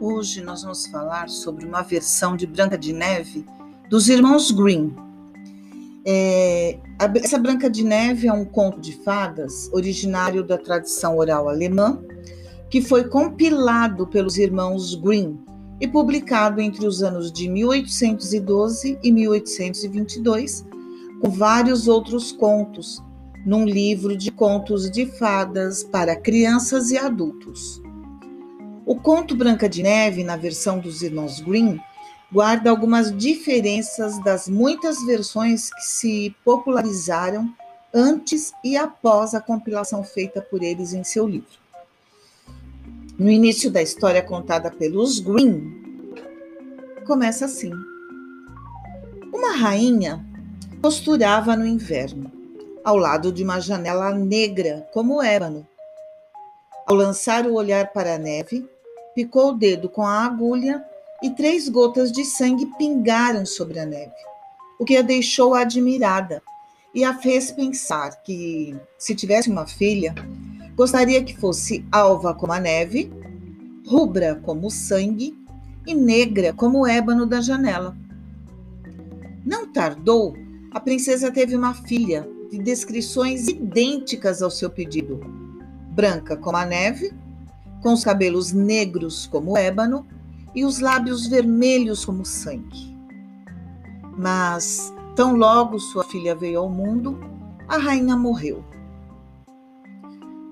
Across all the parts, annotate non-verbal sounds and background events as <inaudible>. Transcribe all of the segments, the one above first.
Hoje nós vamos falar sobre uma versão de Branca de Neve dos irmãos Grimm. É, essa Branca de Neve é um conto de fadas originário da tradição oral alemã, que foi compilado pelos irmãos Grimm e publicado entre os anos de 1812 e 1822, com vários outros contos, num livro de contos de fadas para crianças e adultos. O conto Branca de Neve, na versão dos irmãos Grimm, guarda algumas diferenças das muitas versões que se popularizaram antes e após a compilação feita por eles em seu livro. No início da história contada pelos Grimm, começa assim: Uma rainha costurava no inverno, ao lado de uma janela negra como ébano. Ao lançar o olhar para a neve, picou o dedo com a agulha e três gotas de sangue pingaram sobre a neve, o que a deixou admirada e a fez pensar que, se tivesse uma filha, gostaria que fosse alva como a neve, rubra como o sangue e negra como o ébano da janela. Não tardou, a princesa teve uma filha de descrições idênticas ao seu pedido, branca como a neve com os cabelos negros como ébano e os lábios vermelhos como sangue. Mas, tão logo sua filha veio ao mundo, a rainha morreu.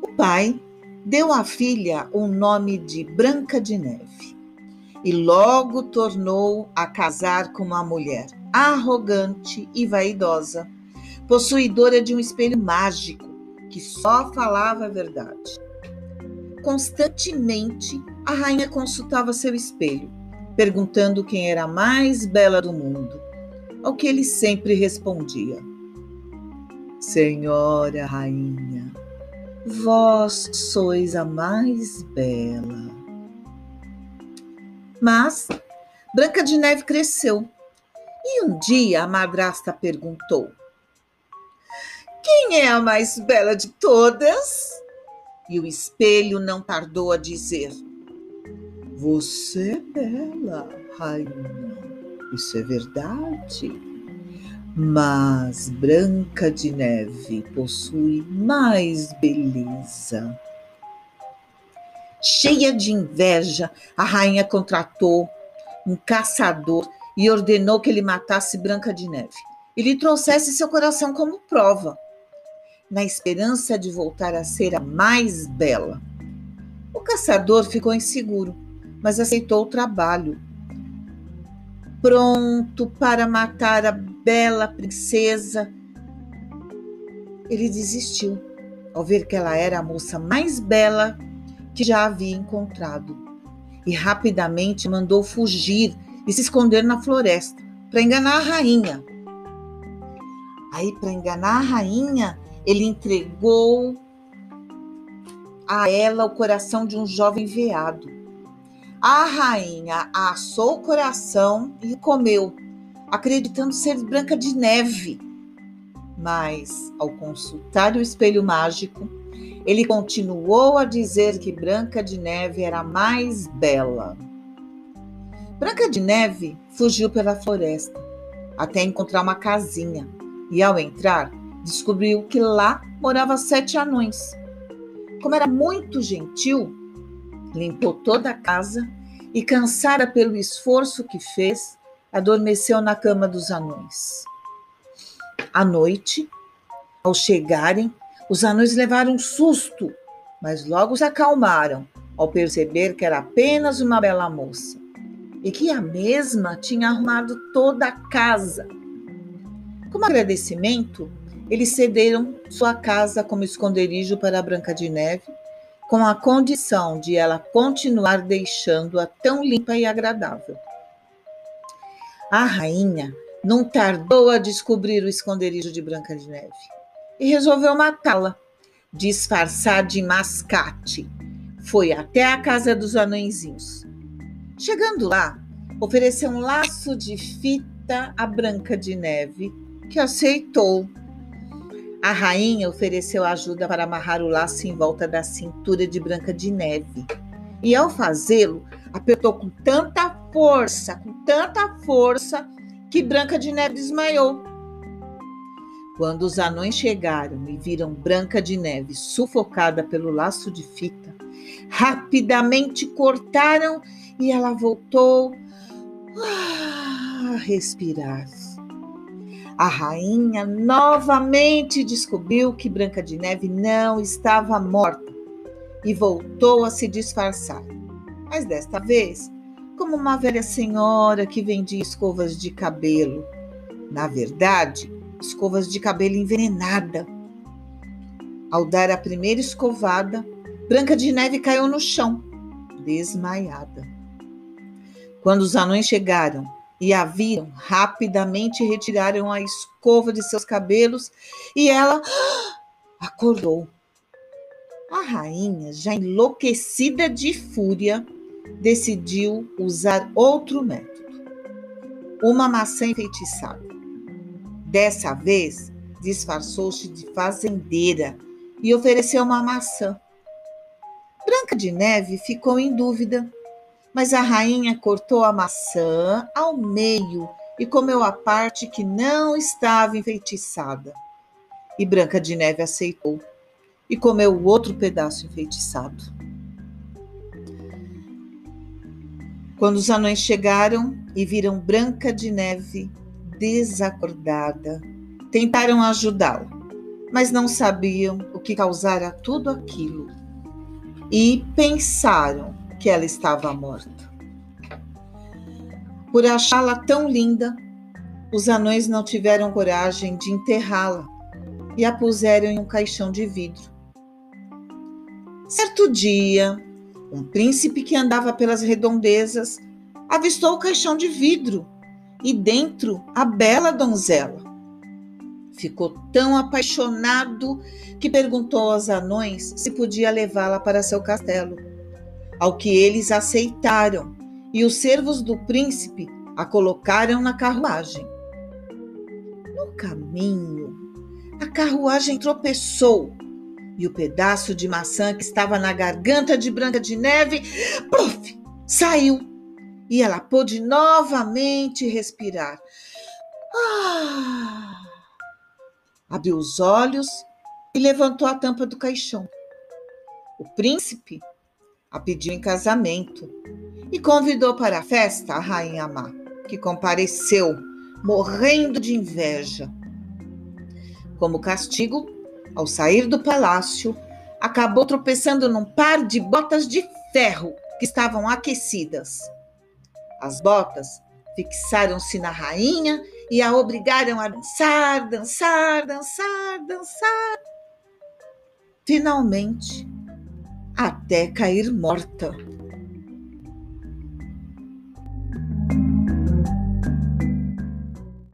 O pai deu à filha o nome de Branca de Neve e logo tornou a casar com uma mulher arrogante e vaidosa, possuidora de um espelho mágico que só falava a verdade. Constantemente, a rainha consultava seu espelho, perguntando quem era a mais bela do mundo, ao que ele sempre respondia: Senhora rainha, vós sois a mais bela. Mas Branca de Neve cresceu e um dia a madrasta perguntou: Quem é a mais bela de todas? E o espelho não tardou a dizer: Você é bela, rainha, isso é verdade. Mas Branca de Neve possui mais beleza. Cheia de inveja, a rainha contratou um caçador e ordenou que ele matasse Branca de Neve e lhe trouxesse seu coração como prova na esperança de voltar a ser a mais bela. O caçador ficou inseguro, mas aceitou o trabalho. Pronto para matar a bela princesa, ele desistiu ao ver que ela era a moça mais bela que já havia encontrado e rapidamente mandou fugir e se esconder na floresta para enganar a rainha. Aí, para enganar a rainha, ele entregou a ela o coração de um jovem veado. A rainha assou o coração e comeu, acreditando ser branca de neve. Mas, ao consultar o espelho mágico, ele continuou a dizer que Branca de Neve era mais bela. Branca de Neve fugiu pela floresta até encontrar uma casinha e, ao entrar, descobriu que lá morava sete anões. Como era muito gentil, limpou toda a casa e, cansada pelo esforço que fez, adormeceu na cama dos anões. À noite, ao chegarem, os anões levaram um susto, mas logo se acalmaram ao perceber que era apenas uma bela moça e que a mesma tinha arrumado toda a casa. Como agradecimento, eles cederam sua casa como esconderijo para Branca de Neve, com a condição de ela continuar deixando-a tão limpa e agradável. A rainha não tardou a descobrir o esconderijo de Branca de Neve e resolveu matá-la, disfarçar de mascate. Foi até a casa dos anõezinhos. Chegando lá, ofereceu um laço de fita à Branca de Neve, que aceitou a rainha ofereceu ajuda para amarrar o laço em volta da cintura de Branca de Neve e ao fazê-lo, apertou com tanta força, com tanta força, que Branca de Neve desmaiou. Quando os anões chegaram e viram Branca de Neve sufocada pelo laço de fita, rapidamente cortaram e ela voltou a respirar. A rainha novamente descobriu que Branca de Neve não estava morta e voltou a se disfarçar. Mas desta vez, como uma velha senhora que vendia escovas de cabelo. Na verdade, escovas de cabelo envenenada. Ao dar a primeira escovada, Branca de Neve caiu no chão, desmaiada. Quando os anões chegaram e a viram, rapidamente retiraram a escova de seus cabelos e ela <gasps> acordou. A rainha, já enlouquecida de fúria, decidiu usar outro método. Uma maçã enfeitiçada. Dessa vez, disfarçou-se de fazendeira e ofereceu uma maçã. Branca de Neve ficou em dúvida, mas a rainha cortou a maçã ao meio e comeu a parte que não estava enfeitiçada. E Branca de Neve aceitou e comeu o outro pedaço enfeitiçado. Quando os anões chegaram e viram Branca de Neve desacordada, tentaram ajudá-la, mas não sabiam o que causara tudo aquilo e pensaram que ela estava morta. Por achá-la tão linda, os anões não tiveram coragem de enterrá-la e a puseram em um caixão de vidro. Certo dia, um príncipe que andava pelas redondezas avistou o caixão de vidro e dentro a bela donzela. Ficou tão apaixonado que perguntou aos anões se podia levá-la para seu castelo. Ao que eles aceitaram, e os servos do príncipe a colocaram na carruagem. No caminho, a carruagem tropeçou e o pedaço de maçã que estava na garganta de Branca de Neve, puff, saiu e ela pôde novamente respirar. Ah! Abriu os olhos e levantou a tampa do caixão. O príncipe a pediu em casamento e convidou para a festa a rainha má, que compareceu, morrendo de inveja. Como castigo, ao sair do palácio, acabou tropeçando num par de botas de ferro que estavam aquecidas. As botas fixaram-se na rainha e a obrigaram a dançar, dançar, dançar, dançar. Finalmente, até cair morta.